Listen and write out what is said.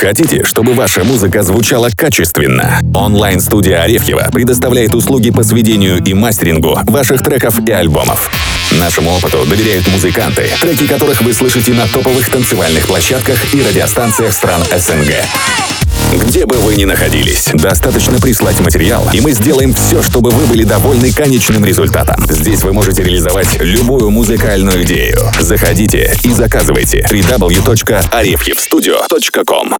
Хотите, чтобы ваша музыка звучала качественно? Онлайн-студия Арефьева предоставляет услуги по сведению и мастерингу ваших треков и альбомов. Нашему опыту доверяют музыканты, треки которых вы слышите на топовых танцевальных площадках и радиостанциях стран СНГ. Где бы вы ни находились, достаточно прислать материал, и мы сделаем все, чтобы вы были довольны конечным результатом. Здесь вы можете реализовать любую музыкальную идею. Заходите и заказывайте www.arefyevstudio.com